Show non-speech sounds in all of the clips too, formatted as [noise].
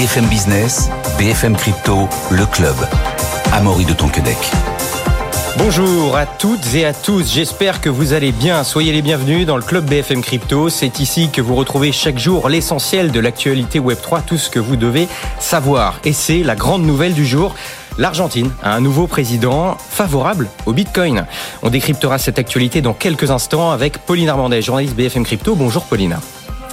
BFM Business, BFM Crypto, le club. Amaury de Tonquedec. Bonjour à toutes et à tous, j'espère que vous allez bien. Soyez les bienvenus dans le club BFM Crypto. C'est ici que vous retrouvez chaque jour l'essentiel de l'actualité Web3, tout ce que vous devez savoir. Et c'est la grande nouvelle du jour. L'Argentine a un nouveau président favorable au Bitcoin. On décryptera cette actualité dans quelques instants avec Pauline Armandet, journaliste BFM Crypto. Bonjour Pauline.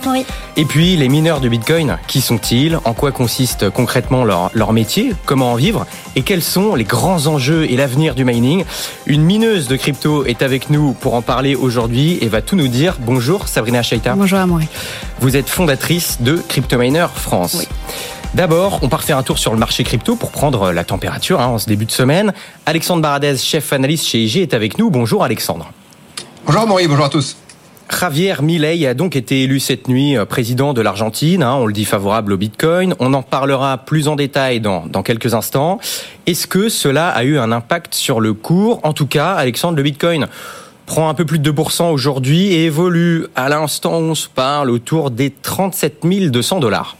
Oui. Et puis, les mineurs de Bitcoin, qui sont-ils? En quoi consiste concrètement leur, leur métier? Comment en vivre? Et quels sont les grands enjeux et l'avenir du mining? Une mineuse de crypto est avec nous pour en parler aujourd'hui et va tout nous dire. Bonjour Sabrina Chaita. Bonjour Amaury. Vous êtes fondatrice de Cryptominer France. Oui. D'abord, on part faire un tour sur le marché crypto pour prendre la température hein, en ce début de semaine. Alexandre Baradez, chef analyste chez IG, est avec nous. Bonjour Alexandre. Bonjour Maurice, bonjour à tous. Javier Milei a donc été élu cette nuit euh, président de l'Argentine, hein, on le dit favorable au Bitcoin. On en parlera plus en détail dans, dans quelques instants. Est-ce que cela a eu un impact sur le cours? En tout cas, Alexandre, le Bitcoin prend un peu plus de 2% aujourd'hui et évolue à l'instant où on se parle autour des 37 200 dollars.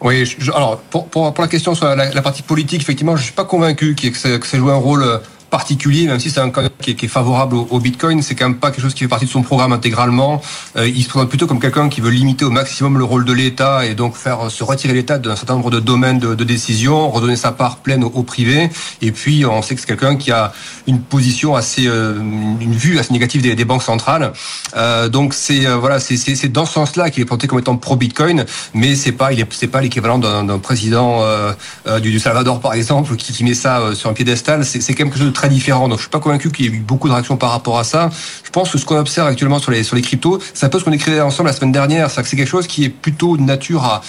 Oui, alors pour, pour, la question sur la, partie politique, effectivement, je suis pas convaincu que que ça joue un rôle euh, particulier, même si c'est un candidat qui est, favorable au, Bitcoin, c'est quand même pas quelque chose qui fait partie de son programme intégralement. Euh, il se présente plutôt comme quelqu'un qui veut limiter au maximum le rôle de l'État et donc faire se retirer l'État d'un certain nombre de domaines de, décision, redonner sa part pleine au, privé. Et puis on sait que c'est quelqu'un qui a une position assez, euh, une vue assez négative des, banques centrales. Euh, donc c'est euh, voilà, c'est dans ce sens-là qu'il est présenté comme étant pro Bitcoin, mais c'est pas, il est c'est pas l'équivalent d'un président euh, du, du, Salvador par exemple qui, qui met ça sur un piédestal. C'est même quelque chose de très différent. Donc je suis pas convaincu qu'il y ait eu beaucoup de réactions par rapport à ça. Je pense que ce qu'on observe actuellement sur les sur les cryptos, c'est un peu ce qu'on écrivait ensemble la semaine dernière. C'est que c'est quelque chose qui est plutôt de nature à,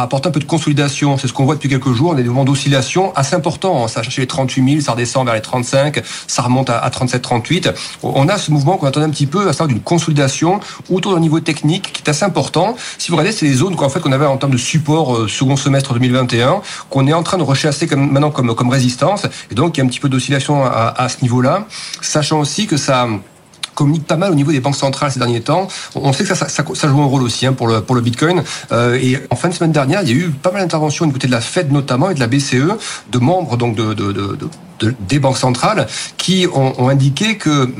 apporter un peu de consolidation. C'est ce qu'on voit depuis quelques jours. On a des moments d'oscillation assez importants. Ça a cherché les 38 000, ça redescend vers les 35, ça remonte à, à 37, 38. On a ce mouvement qu'on attendait un petit peu, à savoir d'une consolidation autour d'un niveau technique qui est assez important. Si vous regardez, c'est les zones qu'en fait qu'on avait en termes de support euh, second semestre 2021, qu'on est en train de rechasser maintenant comme, comme résistance. Et donc il y a un petit peu d'oscillation à, ce niveau-là, sachant aussi que ça communique pas mal au niveau des banques centrales ces derniers temps. On sait que ça, joue un rôle aussi hein, pour, le, Bitcoin. Euh, et en fin de semaine dernière, il y a eu pas mal d'interventions du côté de la Fed notamment et de la BCE, de membres donc de de, des banques centrales qui ont, ont indiqué que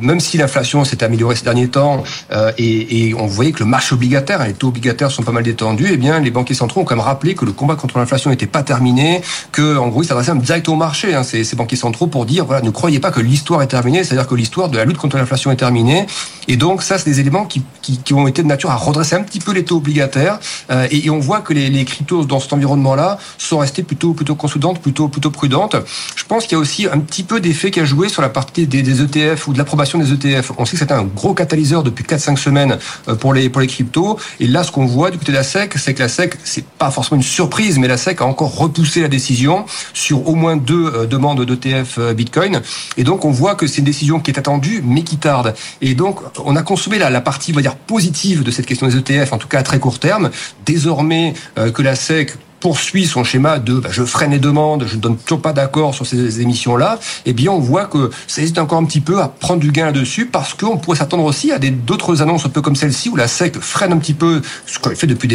même si l'inflation s'est améliorée ces derniers temps euh, et, et, on voyait que le marché obligataire, les taux obligataires sont pas mal détendus, eh bien les banquiers centraux ont quand même rappelé que le combat contre l'inflation n'était pas terminé, que en gros ils s'adressaient direct au marché, hein, ces, ces, banquiers centraux, pour dire voilà ne croyez pas que l'histoire est terminée, c'est-à-dire que l'histoire de la lutte contre l'inflation est terminée. Et donc ça c'est des éléments qui, qui, qui, ont été de nature à redresser un petit peu les taux obligataires euh, et, on voit que les, les cryptos dans cet environnement-là sont restés plutôt plutôt consolidantes, plutôt plutôt prudentes je pense qu'il y a aussi un petit peu d'effet qui a joué sur la partie des, ETF ou de l'approbation des ETF. On sait que c'était un gros catalyseur depuis 4-5 semaines pour les, pour cryptos. Et là, ce qu'on voit du côté de la SEC, c'est que la SEC, c'est pas forcément une surprise, mais la SEC a encore repoussé la décision sur au moins deux euh, demandes d'ETF euh, Bitcoin. Et donc, on voit que c'est une décision qui est attendue, mais qui tarde. Et donc, on a consommé la, partie, on va dire, positive de cette question des ETF, en tout cas à très court terme. Désormais, euh, que la SEC poursuit son schéma de bah, je freine les demandes, je ne donne toujours pas d'accord sur ces émissions-là, eh bien on voit que ça hésite encore un petit peu à prendre du gain là-dessus parce qu'on pourrait s'attendre aussi à d'autres annonces un peu comme celle-ci où la SEC freine un petit peu, ce qu'elle fait depuis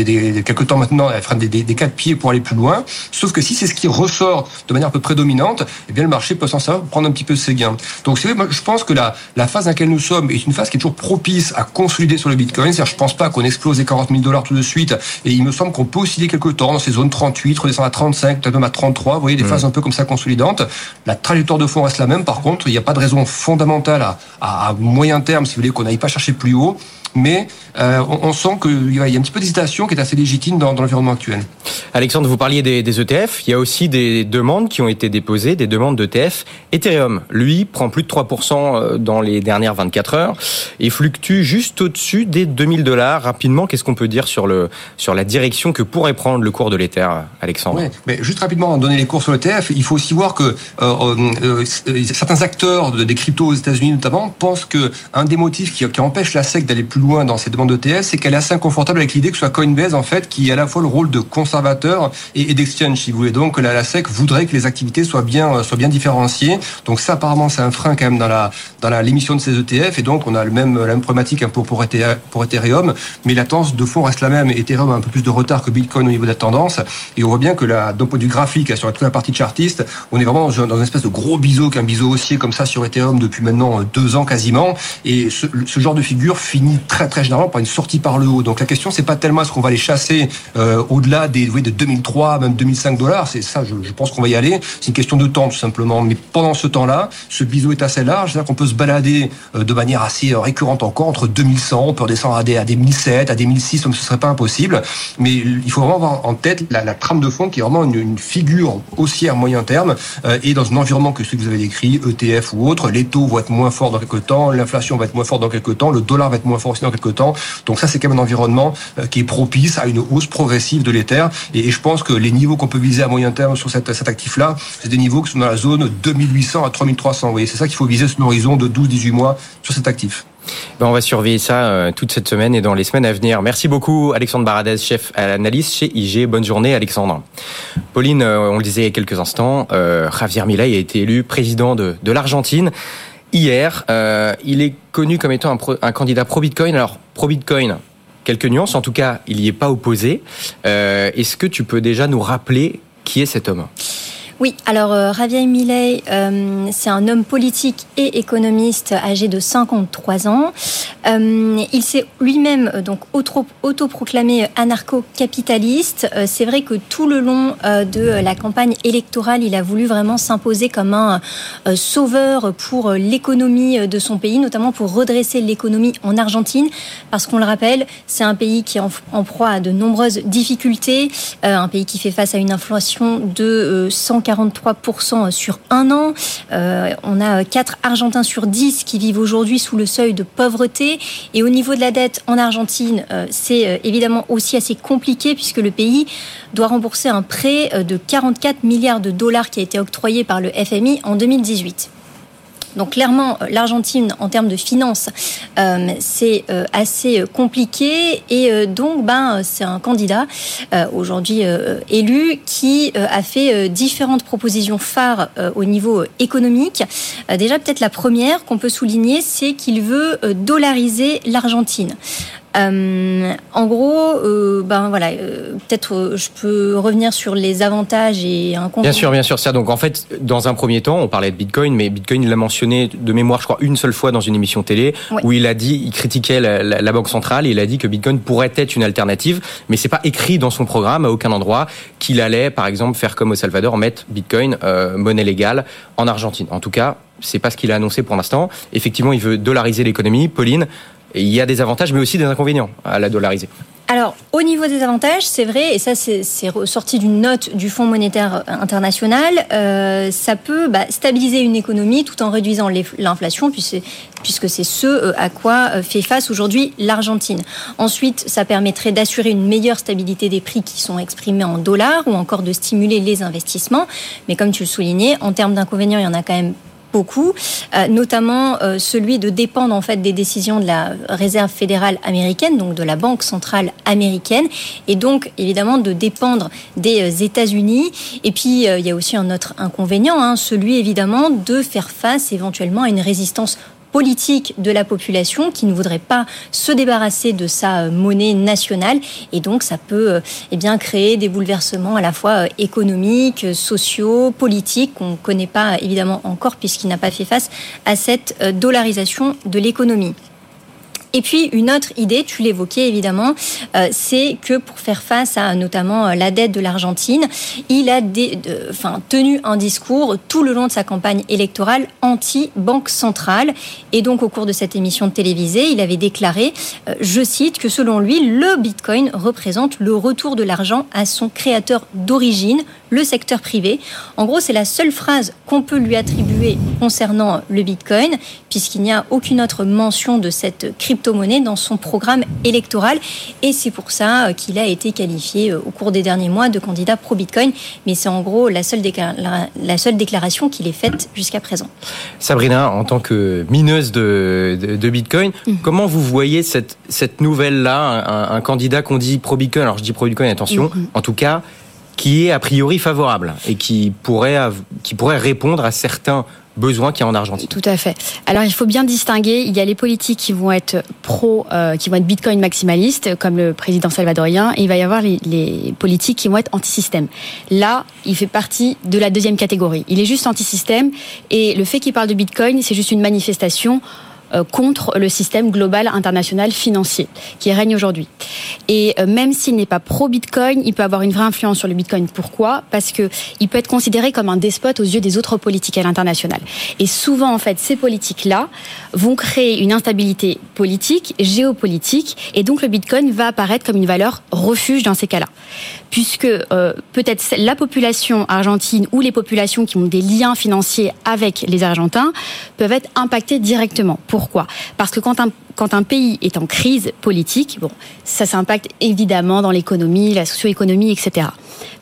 quelques temps maintenant, elle freine des, des, des quatre pieds pour aller plus loin. Sauf que si c'est ce qui ressort de manière un peu prédominante, eh bien le marché peut s'en servir prendre un petit peu ses gains. Donc c'est moi, je pense que la, phase dans laquelle nous sommes est une phase qui est toujours propice à consolider sur le Bitcoin. C'est-à-dire je pense pas qu'on explose les 40 000 dollars tout de suite et il me semble qu'on peut osciller quelques temps dans ces zones 38, redescendre à 35, peut-être même à 33. Vous voyez, des mmh. phases un peu comme ça consolidantes. La trajectoire de fond reste la même. Par contre, il n'y a pas de raison fondamentale à, à, à moyen terme, si vous voulez, qu'on n'aille pas chercher plus haut mais euh, on, on, sent qu'il y a un petit peu d'hésitation qui est assez légitime dans, dans l'environnement actuel. Alexandre, vous parliez des, des, ETF, il y a aussi des demandes qui ont été déposées, des demandes d'ETF. Ethereum, lui, prend plus de 3% euh, dans les dernières 24 heures et fluctue juste au-dessus des 2000 dollars. Rapidement, qu'est-ce qu'on peut dire sur, le, sur la direction que pourrait prendre le cours de l'Ether, Alexandre? Ouais, mais Juste rapidement, donner les cours sur l'ETF, il faut aussi voir que euh, euh, certains acteurs de, des cryptos aux États-Unis notamment pensent que un des motifs qui, qui empêche la SEC d'aller plus loin dans ces demandes d'ETF, c'est qu'elle est assez inconfortable avec l'idée que ce soit Coinbase en fait qui a à la fois le rôle de conservateur et, d'exchange, si vous voulez. Donc la, la SEC voudrait que les activités soient bien, soient bien différenciées. Donc ça, apparemment, c'est un frein quand même dans la dans l'émission de ces ETF. Et donc on a le même, la même problématique pour, pour, pour Ethereum. Mais la tendance de fond reste la même. Ethereum a un peu plus de retard que Bitcoin au niveau de la tendance. Et on voit bien que la, d'un point de vue graphique, sur toute la partie chartiste, on est vraiment dans, une espèce de gros biseau, qu'un biseau haussier comme ça sur Ethereum depuis maintenant deux ans quasiment. Et ce genre de figure finit très très généralement par une sortie par le haut. Donc la question, c'est pas tellement est-ce qu'on va les chasser euh, au-delà des de 2003, même 2005 dollars. C'est ça, je, pense qu'on va y aller. C'est une question de temps tout simplement. Mais pendant ce temps-là, ce biseau est assez large, c'est-à-dire qu'on peut se balader euh, de manière assez euh, récurrente encore entre 2100, on peut redescendre à des, à des 1007, à des 1006, donc ce serait pas impossible. Mais il faut vraiment avoir en tête la, trame de fond qui est vraiment une, une figure haussière moyen terme et dans un environnement que celui que vous avez décrit, ETF ou autre, les taux vont être moins forts dans quelques temps, l'inflation va être moins forte dans quelques temps, le dollar va être moins fort aussi dans quelques temps. Donc ça, c'est quand même un environnement euh, qui est propice à une hausse progressive de l'Ether. Et, je pense que les niveaux qu'on peut viser à moyen terme sur cet, actif-là, c'est des niveaux qui sont dans la zone 2800 à 3300. Vous voyez, c'est ça qu'il faut viser sur un horizon de 12-18 mois sur cet actif. Ben on va surveiller ça euh, toute cette semaine et dans les semaines à venir. Merci beaucoup Alexandre Baradez, chef à l'analyse chez IG. Bonne journée Alexandre. Pauline, euh, on le disait il y a quelques instants, Javier Milei a été élu président de, de l'Argentine hier. Euh, il est connu comme étant un, candidat pro-Bitcoin. Alors, pro-Bitcoin, quelques nuances. En tout cas, il n'y est pas opposé. Euh, Est-ce que tu peux déjà nous rappeler qui est cet homme? Oui, alors euh, Javier Milei, euh, c'est un homme politique et économiste âgé de 53 ans. Euh, il s'est lui-même euh, donc autoproclamé anarcho-capitaliste. Euh, c'est vrai que tout le long de la campagne électorale, il a voulu vraiment s'imposer comme un sauveur pour l'économie de son pays, notamment pour redresser l'économie en Argentine, parce qu'on le rappelle, c'est un pays qui est en, proie à de nombreuses difficultés, un pays qui fait face à une inflation de 140 43% sur un an. Euh, on a 4 Argentins sur 10 qui vivent aujourd'hui sous le seuil de pauvreté. Et au niveau de la dette en Argentine, euh, c'est euh, évidemment aussi assez compliqué puisque le pays doit rembourser un prêt de 44 milliards de dollars qui a été octroyé par le FMI en 2018. Donc clairement, euh, l'Argentine, en termes de finances, euh, c'est euh, assez compliqué. Et donc, ben, c'est un candidat aujourd'hui élu qui a fait différentes propositions phares au niveau économique. déjà, peut-être la première qu'on peut souligner, c'est qu'il veut dollariser l'Argentine. Euh, en gros, euh, ben voilà, euh, peut-être euh, je peux revenir sur les avantages et un Bien sûr, bien sûr. Ça, donc en fait, dans un premier temps, on parlait de Bitcoin, mais Bitcoin, il l'a mentionné de mémoire, je crois, une seule fois dans une émission télé où il a dit, il critiquait la, la, la, banque centrale et il a dit que Bitcoin pourrait être une alternative, mais c'est pas écrit dans son programme à aucun endroit qu'il allait, par exemple, faire comme au Salvador, mettre Bitcoin monnaie légale en Argentine. En tout cas, c'est pas ce qu'il a annoncé pour l'instant. Effectivement, il veut dollariser l'économie. Pauline, il y a des avantages, mais aussi des inconvénients à la dollariser. Alors, au niveau des avantages, c'est vrai, et ça c'est ressorti d'une note du Fonds monétaire international, euh, ça peut bah, stabiliser une économie tout en réduisant l'inflation, puisque c'est ce euh, à quoi euh, fait face aujourd'hui l'Argentine. Ensuite, ça permettrait d'assurer une meilleure stabilité des prix qui sont exprimés en dollars, ou encore de stimuler les investissements. Mais comme tu le soulignais, en termes d'inconvénients, il y en a quand même beaucoup, euh, notamment euh, celui de dépendre en fait des décisions de la Réserve fédérale américaine, donc de la Banque centrale américaine, et donc évidemment de dépendre des euh, États-Unis. Et puis il y a aussi un autre inconvénient, hein, celui évidemment de faire face éventuellement à une résistance politique de la population qui ne voudrait pas se débarrasser de sa euh, monnaie nationale et donc ça peut euh, eh bien créer des bouleversements à la fois euh, économiques, sociaux, politiques qu'on ne connaît pas évidemment encore puisqu'il n'a pas fait face à cette dollarisation de l'économie. Et puis une autre idée, tu l'évoquais évidemment, euh, c'est que pour faire face à notamment euh, la dette de l'Argentine, il a enfin, tenu un discours tout le long de sa campagne électorale anti-banque centrale. Et donc au cours de cette émission télévisée, il avait déclaré, euh, je cite, que selon lui, le Bitcoin représente le retour de l'argent à son créateur d'origine, le secteur privé. En gros, c'est la seule phrase qu'on peut lui attribuer concernant le Bitcoin, puisqu'il n'y a aucune autre mention de cette crypto-monnaie dans son programme électoral. Et c'est pour ça euh, qu'il a été qualifié euh, au cours des derniers mois de candidat pro-Bitcoin. Mais c'est en gros la seule, la seule déclaration qu'il ait faite jusqu'à présent. Sabrina, en tant que mineuse de, de, Bitcoin, mm. comment vous voyez cette, cette nouvelle-là, un, candidat qu'on dit pro-Bitcoin, alors je dis pro-Bitcoin, attention, mm-hmm. en tout cas, qui est a priori favorable et qui pourrait, qui pourrait répondre à certains besoins qu'il y a en Argentine. Tout à fait. Alors il faut bien distinguer, il y a les politiques qui vont être pro, euh, qui vont être Bitcoin maximalistes, comme le président salvadorien, et il va y avoir les, les politiques qui vont être anti-système. Là, il fait partie de la deuxième catégorie. Il est juste anti-système, et le fait qu'il parle de Bitcoin, c'est juste une manifestation contre le système global international financier qui règne aujourd'hui. Et euh, même s'il n'est pas pro-Bitcoin, il peut avoir une vraie influence sur le Bitcoin. Pourquoi? Parce que il peut être considéré comme un despote aux yeux des autres politiques à l'international. Et souvent, en fait, ces politiques-là vont créer une instabilité politique, géopolitique, et donc le Bitcoin va apparaître comme une valeur refuge dans ces cas-là. Puisque euh, peut-être la population argentine ou les populations qui ont des liens financiers avec les Argentins peuvent être impactées directement. Pourquoi? Parce que quand un, quand un pays est en crise politique, bon, ça s'impacte évidemment dans l'économie, la socio-économie, etc.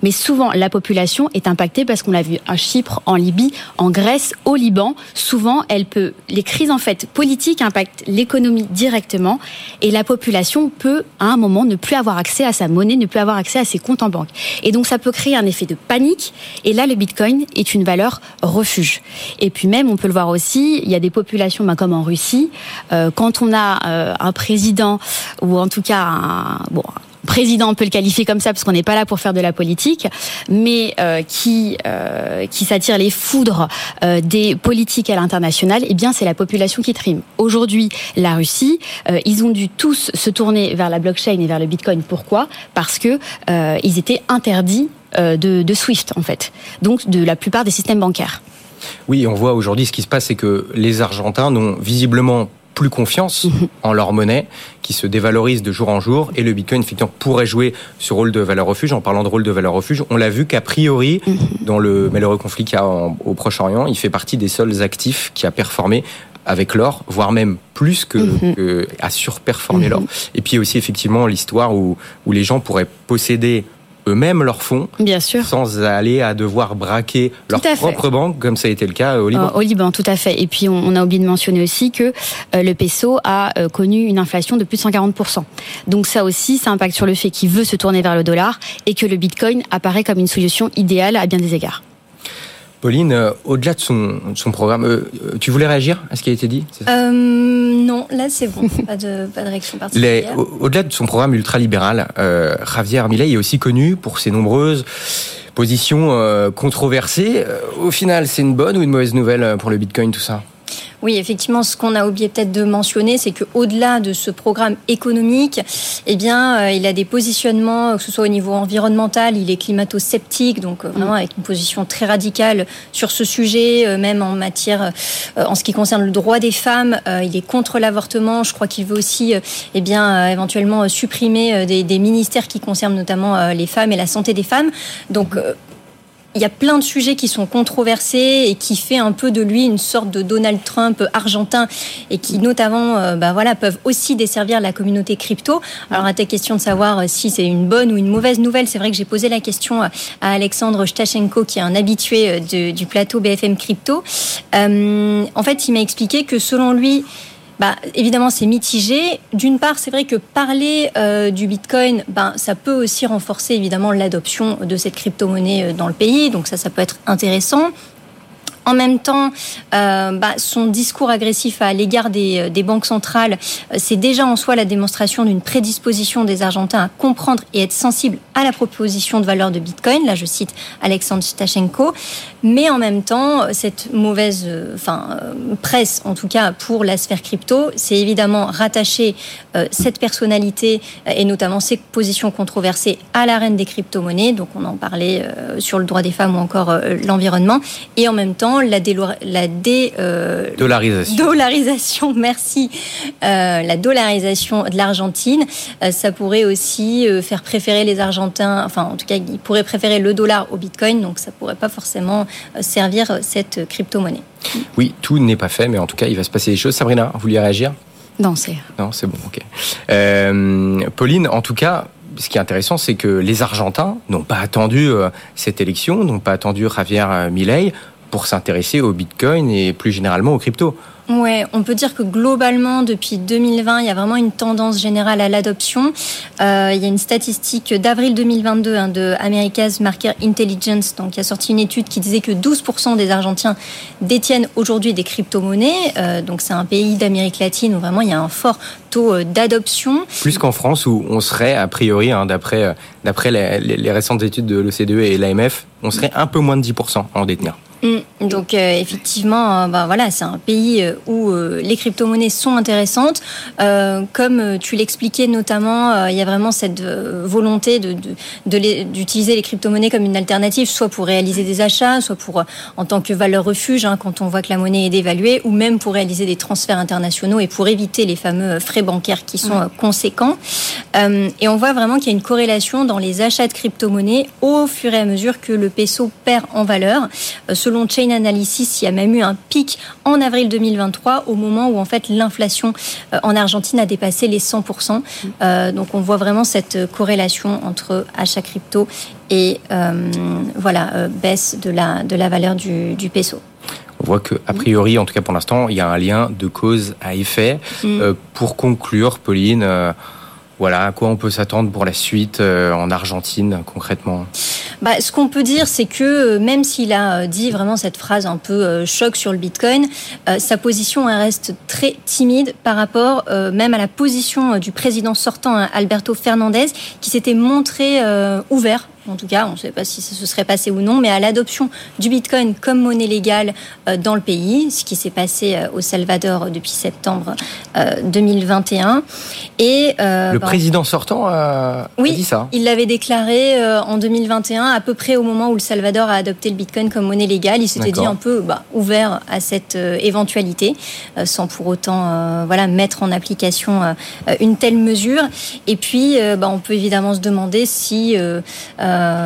Mais souvent, la population est impactée parce qu'on l'a vu à Chypre, en Libye, en Grèce, au Liban. Souvent, elle peut, les crises en fait politiques impactent l'économie directement et la population peut à un moment ne plus avoir accès à sa monnaie, ne plus avoir accès à ses comptes en banque. Et donc, ça peut créer un effet de panique. Et là, le Bitcoin est une valeur refuge. Et puis même, on peut le voir aussi, il y a des populations, ben, comme en Russie, euh, quand on a euh, un président ou en tout cas un, président, on peut le qualifier comme ça parce qu'on n'est pas là pour faire de la politique, mais euh, qui euh, qui s'attire les foudres des politiques à l'international, eh bien c'est la population qui trime. Aujourd'hui, la Russie, ils ont dû tous se tourner vers la blockchain et vers le Bitcoin. Pourquoi? Parce que ils étaient interdits de, de SWIFT en fait, donc de la plupart des systèmes bancaires. Oui, on voit aujourd'hui ce qui se passe, c'est que les Argentins n'ont visiblement plus confiance [laughs] en leur monnaie qui se dévalorise de jour en jour et le Bitcoin effectivement pourrait jouer ce rôle de valeur refuge. En parlant de rôle de valeur refuge, on l'a vu qu'a priori [laughs] dans le malheureux conflit qu'il y a au Proche-Orient, il fait partie des seuls actifs qui a performé avec l'or, voire même plus que, [laughs] que à surperformer l'or. Et puis aussi effectivement l'histoire où, où les gens pourraient posséder eux-mêmes leur fonds, Bien sûr. sans aller à devoir braquer leur propre banque, comme ça a été le cas au Liban. Euh, au Liban, tout à fait. Et puis on, a oublié de mentionner aussi que euh, le peso a euh, connu une inflation de plus de 140%. Donc ça aussi, ça impacte sur le fait qu'il veut se tourner vers le dollar et que le Bitcoin apparaît comme une solution idéale à bien des égards. Pauline, euh, au-delà de son, son programme, euh, euh, tu voulais réagir à ce qui a été dit Non, là c'est bon, pas de, pas de réaction particulière. Au-delà de son programme ultralibéral, euh, Javier Milei est aussi connu pour ses nombreuses positions controversées. Au final, c'est une bonne ou une mauvaise nouvelle pour le Bitcoin, tout ça? Oui, effectivement, ce qu'on a oublié peut-être de mentionner, c'est qu'au-delà de ce programme économique, eh bien, euh, il a des positionnements, que ce soit au niveau environnemental, il est climato-sceptique, donc euh, vraiment avec une position très radicale sur ce sujet, euh, même en matière, en ce qui concerne le droit des femmes, il est contre l'avortement. Je crois qu'il veut aussi, eh bien, éventuellement supprimer des, des, ministères qui concernent notamment les femmes et la santé des femmes. Donc, il y a plein de sujets qui sont controversés et qui fait un peu de lui une sorte de Donald Trump argentin et qui notamment euh, bah voilà, peuvent aussi desservir la communauté crypto. Alors à ta question de savoir euh, si c'est une bonne ou une mauvaise nouvelle, c'est vrai que j'ai posé la question à Alexandre Stachenko qui est un habitué euh, du plateau BFM Crypto. en fait, il m'a expliqué que selon lui, bah, évidemment, c'est mitigé. D'une part, c'est vrai que parler euh, du Bitcoin, ben, ça peut aussi renforcer évidemment l'adoption de cette crypto-monnaie euh, dans le pays. Donc ça, ça peut être intéressant. En même temps, euh, bah, son discours agressif à l'égard des, euh, banques centrales, euh, c'est déjà en soi la démonstration d'une prédisposition des Argentins à comprendre et être sensibles à la proposition de valeur de Bitcoin. Là, je cite Alexandre Stachenko. Mais en même temps, cette mauvaise enfin, presse, en tout cas pour la sphère crypto, c'est évidemment rattacher cette personnalité et notamment ses positions controversées à la reine des crypto-monnaies. Donc on en parlait sur le droit des femmes ou encore l'environnement. Et en même temps, la, la dé, euh, dollarisation. dollarisation, [laughs] merci, euh, la dollarisation de l'Argentine, euh, ça pourrait aussi euh, faire préférer les Argentins, enfin en tout cas, ils pourraient préférer le dollar au Bitcoin, donc ça pourrait pas forcément servir cette crypto-monnaie. Oui, tout n'est pas fait, mais en tout cas, il va se passer des choses. Sabrina, vous vouliez réagir? Non, c'est. Non, c'est bon, ok. Pauline, en tout cas, ce qui est intéressant, c'est que les Argentins n'ont pas attendu euh, cette élection, n'ont pas attendu Javier Milei pour s'intéresser au Bitcoin et plus généralement aux cryptos. Ouais, on peut dire que globalement, depuis 2020, il y a vraiment une tendance générale à l'adoption. Euh, il y a une statistique d'avril 2022 hein, de America's Market Intelligence, donc qui a sorti une étude qui disait que 12% des Argentins détiennent aujourd'hui des crypto-monnaies. Euh, donc c'est un pays d'Amérique latine où vraiment il y a un fort taux euh, d'adoption. Plus qu'en France où on serait, a priori, hein, d'après d'après les, les, récentes études de l'OCDE et l'AMF, on serait un peu moins de 10% en détenir. Mm. Donc euh, effectivement, euh, bah, voilà, c'est un pays euh, où les crypto-monnaies sont intéressantes. comme tu l'expliquais notamment, il y a vraiment cette volonté de, d'utiliser les crypto-monnaies comme une alternative, soit pour réaliser des achats, soit pour en tant que valeur refuge hein, quand on voit que la monnaie est dévaluée, ou même pour réaliser des transferts internationaux et pour éviter les fameux frais bancaires qui sont conséquents. et on voit vraiment qu'il y a une corrélation dans les achats de crypto-monnaies au fur et à mesure que le peso perd en valeur selon Chain Analysis, il y a même eu un pic en avril 2023 au moment où en fait l'inflation euh, en Argentine a dépassé les 100%. Euh, donc on voit vraiment cette corrélation entre achat crypto et euh, voilà baisse de la de la valeur du, peso. On voit que, a priori, en tout cas pour l'instant, il y a un lien de cause à effet. Mm. pour conclure, Pauline, voilà, à quoi on peut s'attendre pour la suite en Argentine concrètement bah, Ce qu'on peut dire, c'est que euh, même s'il a euh, dit vraiment cette phrase un peu euh, choc sur le Bitcoin, sa position reste très timide par rapport même à la position du président sortant, hein, Alberto Fernandez, qui s'était montré ouvert en tout cas, on ne sait pas si ça se serait passé ou non, mais à l'adoption du Bitcoin comme monnaie légale euh, dans le pays, ce qui s'est passé euh, au Salvador depuis septembre 2021. Euh, Et le ben, président sortant a, oui, dit ça. Il l'avait déclaré en 2021, à peu près au moment où le Salvador a adopté le Bitcoin comme monnaie légale. Il s'était dit un peu bah, ouvert à cette éventualité, sans pour autant voilà mettre en application une telle mesure. Et puis, bah, on peut évidemment se demander si euh,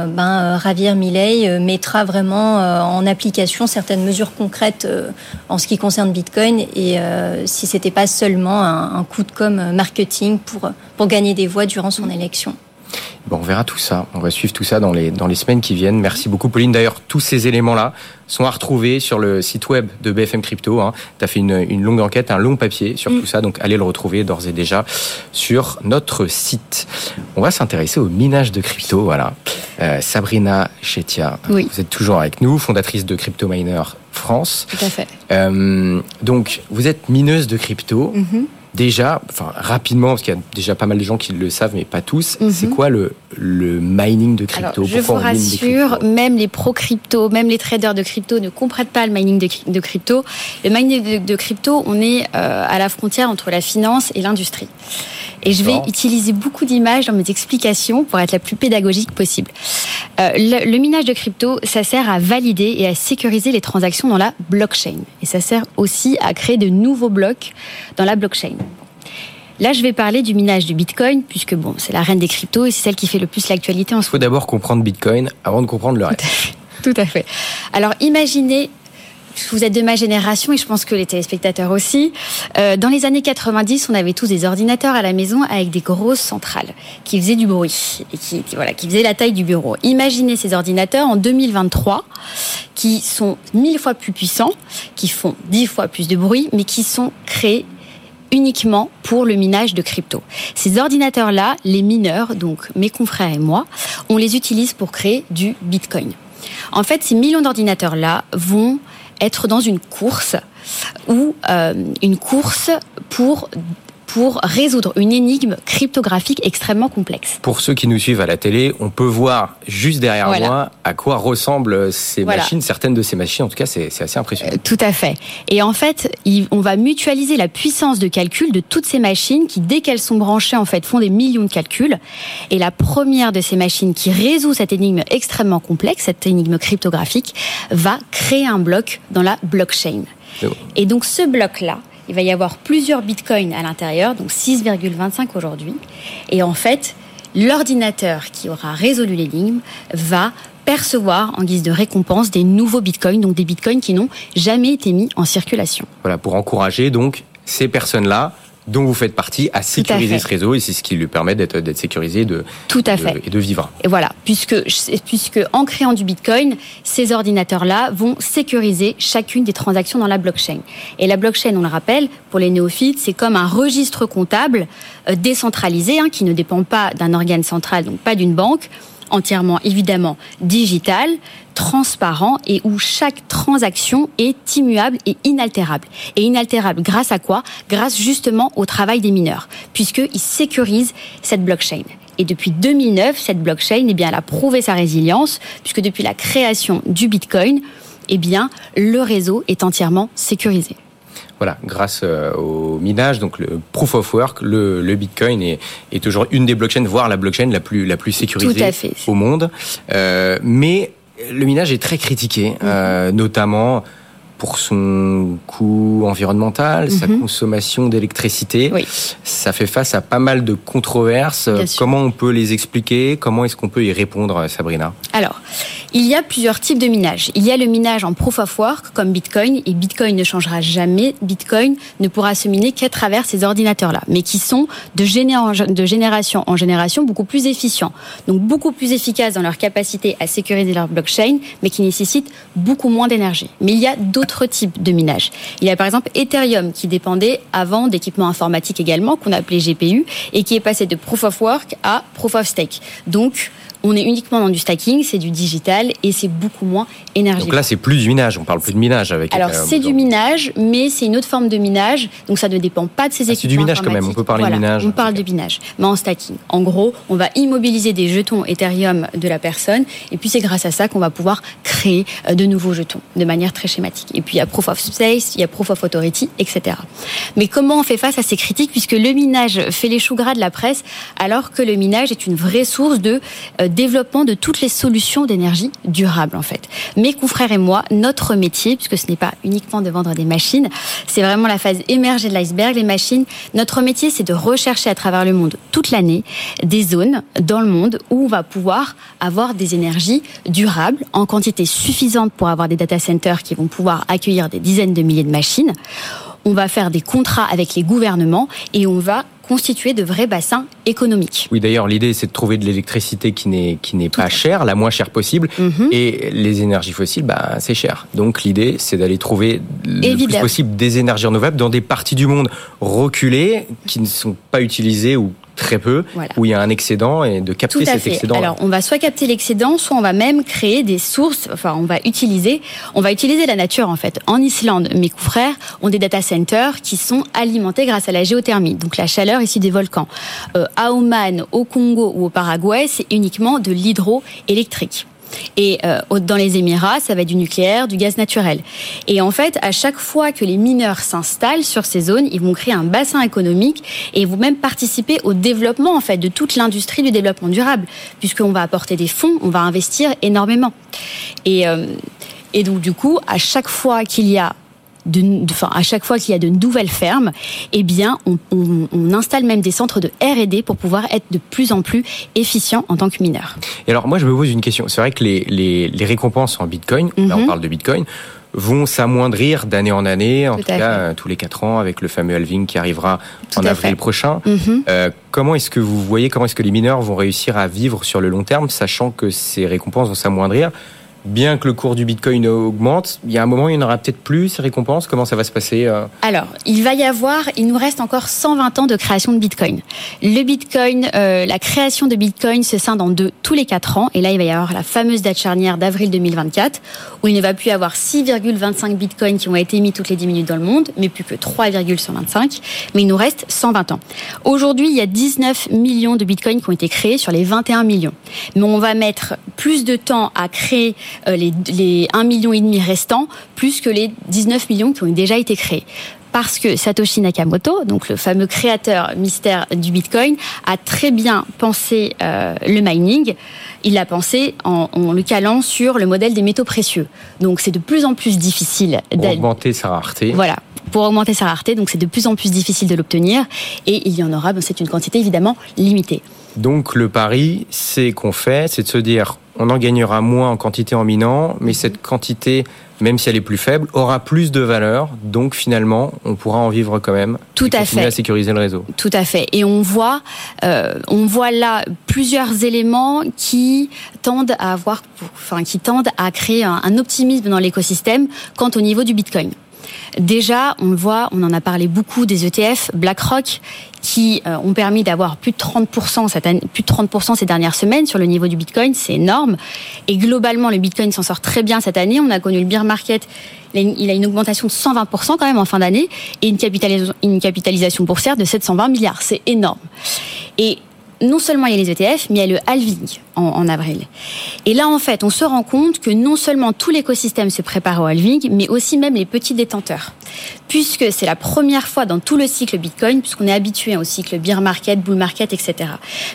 ben, euh, Javier Milei euh, mettra vraiment en application certaines mesures concrètes en ce qui concerne Bitcoin et si c'était pas seulement un, coup de com marketing pour, pour gagner des voix durant son élection. Bon, on verra tout ça. On va suivre tout ça dans les, dans les semaines qui viennent. Merci beaucoup, Pauline. D'ailleurs, tous ces éléments-là sont à retrouver sur le site web de BFM Crypto. Hein. Tu as fait une, une, longue enquête, un long papier sur mm. tout ça. Donc, allez le retrouver d'ores et déjà sur notre site. On va s'intéresser au minage de crypto. Voilà. Euh, Sabrina Chetia, oui. vous êtes toujours avec nous, fondatrice de Crypto Miner France. Tout à fait. Euh, donc, vous êtes mineuse de crypto. Mm-hmm. Déjà, enfin rapidement, parce qu'il y a déjà pas mal de gens qui le savent, mais pas tous. Mhm. C'est quoi le, le mining de crypto Alors, Je vous rassure, même les pro crypto, même les traders de crypto ne comprennent pas le mining de, crypto. Le mining de, crypto, on est euh, à la frontière entre la finance et l'industrie. Et je vais utiliser beaucoup d'images dans mes explications pour être la plus pédagogique possible. Euh, le, le, minage de crypto, ça sert à valider et à sécuriser les transactions dans la blockchain. Et ça sert aussi à créer de nouveaux blocs dans la blockchain. Là, je vais parler du minage du Bitcoin, puisque bon, c'est la reine des cryptos et c'est celle qui fait le plus l'actualité en ce moment. Il faut d'abord comprendre Bitcoin avant de comprendre le reste. [laughs] Tout à fait. Alors, imaginez vous êtes de ma génération et je pense que les téléspectateurs aussi. Euh, dans les années 90, on avait tous des ordinateurs à la maison avec des grosses centrales qui faisaient du bruit et qui, voilà, qui faisaient la taille du bureau. Imaginez ces ordinateurs en 2023 qui sont mille fois plus puissants, qui font dix fois plus de bruit, mais qui sont créés uniquement pour le minage de crypto. Ces ordinateurs-là, les mineurs, donc mes confrères et moi, on les utilise pour créer du Bitcoin. En fait, ces millions d'ordinateurs-là vont être dans une course ou euh, une course pour pour résoudre une énigme cryptographique extrêmement complexe. Pour ceux qui nous suivent à la télé, on peut voir juste derrière moi à quoi ressemblent ces machines. Certaines de ces machines, en tout cas, c'est assez impressionnant. Euh, tout à fait. Et en fait, on va mutualiser la puissance de calcul de toutes ces machines qui, dès qu'elles sont branchées, en fait, font des millions de calculs. Et la première de ces machines qui résout cette énigme extrêmement complexe, cette énigme cryptographique, va créer un bloc dans la blockchain. Et donc ce bloc-là, il va y avoir plusieurs bitcoins à l'intérieur, donc 6,25 aujourd'hui. Et en fait, l'ordinateur qui aura résolu l'énigme va percevoir en guise de récompense des nouveaux bitcoins, donc des bitcoins qui n'ont jamais été mis en circulation. Voilà, pour encourager donc ces personnes-là dont vous faites partie à sécuriser ce réseau et c'est ce qui lui permet d'être d'être sécurisé de tout à fait et de vivre. Et voilà, puisque puisque en créant du Bitcoin, ces ordinateurs-là vont sécuriser chacune des transactions dans la blockchain. Et la blockchain, on le rappelle, pour les néophytes, c'est comme un registre comptable euh, décentralisé hein, qui ne dépend pas d'un organe central, donc pas d'une banque entièrement évidemment digital, transparent et où chaque transaction est immuable et inaltérable. Et inaltérable grâce à quoi? Grâce justement au travail des mineurs, puisqu'ils sécurisent cette blockchain. Et depuis 2009, cette blockchain, eh bien, elle a prouvé sa résilience, puisque depuis la création du Bitcoin, eh le réseau est entièrement sécurisé. Voilà, grâce euh, au minage, donc le proof of work, le, Bitcoin est, est toujours une des blockchains, voire la blockchain la plus la plus sécurisée au monde. Euh, mais le minage est très critiqué, mhm. euh, notamment pour son coût environnemental, sa mhm. consommation d'électricité. Ça fait face à pas mal de controverses. Comment on peut les expliquer? Comment est-ce qu'on peut y répondre, Sabrina? Alors, il y a plusieurs types de minage. Il y a le minage en proof of work, comme Bitcoin, et Bitcoin ne changera jamais. Bitcoin ne pourra se miner qu'à travers ces ordinateurs-là, mais qui sont de, génération en génération beaucoup plus efficients. Donc beaucoup plus efficaces dans leur capacité à sécuriser leur blockchain, mais qui nécessitent beaucoup moins d'énergie. Mais il y a d'autres types de minage. Il y a par exemple Ethereum, qui dépendait avant d'équipements informatiques également, qu'on appelait GPU, et qui est passé de proof of work à proof of stake. Donc, on est uniquement dans du stacking, c'est du digital et c'est beaucoup moins énergivore. Donc là, c'est plus du minage, on parle plus de minage avec. Alors c'est du minage, mais c'est une autre forme de minage, donc ça ne dépend pas de ces équipements. C'est du minage quand même, on peut parler de minage. On parle de minage, mais en stacking. En gros, on va immobiliser des jetons Ethereum de la personne, et puis c'est grâce à ça qu'on va pouvoir créer euh, de nouveaux jetons de manière très schématique. Et puis il y a Proof of Space, il y a Proof of Authority, etc. Mais comment on fait face à ces critiques puisque le minage fait les choux gras de la presse, alors que le minage est une vraie source de euh, développement de toutes les solutions d'énergie durable en fait. Mes confrères et moi, notre métier, puisque ce n'est pas uniquement de vendre des machines, c'est vraiment la phase émergée de l'iceberg, les machines. Notre métier, c'est de rechercher à travers le monde toute l'année des zones dans le monde où on va pouvoir avoir des énergies durables en quantité suffisante pour avoir des data centers qui vont pouvoir accueillir des dizaines de milliers de machines on va faire des contrats avec les gouvernements et on va constituer de vrais bassins économiques. Oui, d'ailleurs, l'idée, c'est de trouver de l'électricité qui n'est qui n'est pas chère, la moins chère possible, mhm. et les énergies fossiles, bah, c'est cher. Donc, l'idée, c'est d'aller trouver le plus possible des énergies renouvelables dans des parties du monde reculées qui ne sont pas utilisées ou très peu, où il y a un excédent et de capter cet excédent. Alors, on va soit capter l'excédent, soit on va même créer des sources. Enfin, on va utiliser, on va utiliser la nature en fait. En Islande, mes confrères ont des data centers qui sont alimentés grâce à la géothermie, donc la chaleur issue des volcans. Euh, à Oman, au Congo ou au Paraguay, c'est uniquement de l'hydroélectrique. Et euh, dans les Émirats, ça va être du nucléaire, du gaz naturel. Et en fait, à chaque fois que les mineurs s'installent sur ces zones, ils vont créer un bassin économique et ils vont même participer au développement en fait de toute l'industrie du développement durable, puisqu'on va apporter des fonds, on va investir énormément. Et euh, et donc du coup, à chaque fois qu'il y a enfin, à chaque fois qu'il y a de nouvelles fermes, eh bien, on, on, installe même des centres de R&D pour pouvoir être de plus en plus efficient en tant que mineur. Et alors, moi, je me pose une question. C'est vrai que les, les, les récompenses en Bitcoin, là, on mhm. parle de Bitcoin, vont s'amoindrir d'année en année, en tout, cas tous les quatre ans, avec le fameux halving qui arrivera en avril prochain. Mhm. Euh, comment est-ce que vous voyez, comment est-ce que les mineurs vont réussir à vivre sur le long terme, sachant que ces récompenses vont s'amoindrir? Bien que le cours du Bitcoin augmente, il y a un moment, il y en aura peut-être plus ces récompenses. Comment ça va se passer euh Alors, il va y avoir, il nous reste encore 120 ans de création de Bitcoin. Le Bitcoin, euh, la création de Bitcoin se scinde en deux tous les 4 ans. Et là, il va y avoir la fameuse date charnière d'avril 2024, où il ne va plus y avoir 6,25 Bitcoins qui ont été émis toutes les 10 minutes dans le monde, mais plus que 3,125. Mais il nous reste 120 ans. Aujourd'hui, il y a 19 millions de Bitcoins qui ont été créés sur les 21 millions. Mais on va mettre plus de temps à créer les, les 1,5 million et demi restants, plus que les 19 millions qui ont déjà été créés parce que Satoshi Nakamoto, donc le fameux créateur mystère du Bitcoin, a très bien pensé euh, le mining. Il l'a pensé en, en, le calant sur le modèle des métaux précieux. Donc c'est de plus en plus difficile d'augmenter sa rareté. Voilà, pour augmenter sa rareté. Donc c'est de plus en plus difficile de l'obtenir et il y en aura. c'est une quantité évidemment limitée. Donc le pari, c'est qu'on fait, c'est de se dire, on en gagnera moins en quantité en minant, mais cette quantité, même si elle est plus faible, aura plus de valeur. Donc finalement, on pourra en vivre quand même. Tout à fait. à sécuriser le réseau. Tout à fait. Et on voit, euh, on voit là plusieurs éléments qui tendent à avoir, enfin qui tendent à créer un, un optimisme dans l'écosystème quant au niveau du Bitcoin. Déjà, on le voit, on en a parlé beaucoup des ETF, BlackRock, qui euh, ont permis d'avoir plus de 30% cette année, plus de 30% ces dernières semaines sur le niveau du Bitcoin, c'est énorme. Et globalement, le Bitcoin s'en sort très bien cette année. On a connu le bear market, il a une augmentation de 120% quand même en fin d'année et une capitalisation, une capitalisation boursière de 720 milliards. C'est énorme. Non seulement il y a les ETF, mais il y a le halving en, avril. Et là, en fait, on se rend compte que non seulement tout l'écosystème se prépare au halving, mais aussi même les petits détenteurs. Puisque c'est la première fois dans tout le cycle Bitcoin, puisqu'on est habitué au cycle bear market, bull market, etc.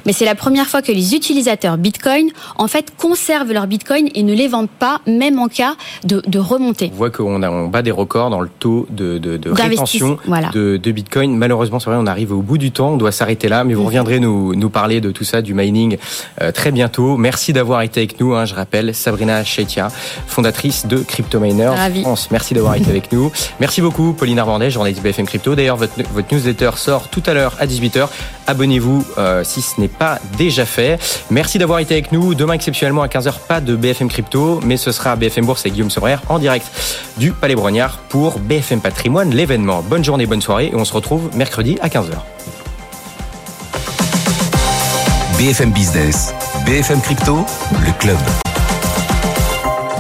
Mais c'est la première fois que les utilisateurs Bitcoin, en fait, conservent leur Bitcoin et ne les vendent pas, même en cas de, de remontée. On voit qu'on on bat des records dans le taux de, de, de rétention voilà. de, de, Bitcoin. Malheureusement, c'est vrai, on arrive au bout du temps, on doit s'arrêter là, mais vous reviendrez nous, nous parler de tout ça, du mining, euh, très bientôt. Merci d'avoir été avec nous. Hein, je rappelle, Sabrina Chaitia, fondatrice de Crypto Miners France. Merci d'avoir été avec nous. Merci beaucoup, Pauline Arbandet, journaliste BFM Crypto. D'ailleurs, votre, newsletter sort tout à l'heure à 18h. Abonnez-vous euh, si ce n'est pas déjà fait. Merci d'avoir été avec nous. Demain, exceptionnellement, à 15h, pas de BFM Crypto, mais ce sera BFM Bourse et Guillaume Sommer en direct du Palais Brognard pour BFM Patrimoine, l'événement. Bonne journée, bonne soirée et on se retrouve mercredi à 15h. BFM Business, BFM Crypto, le club.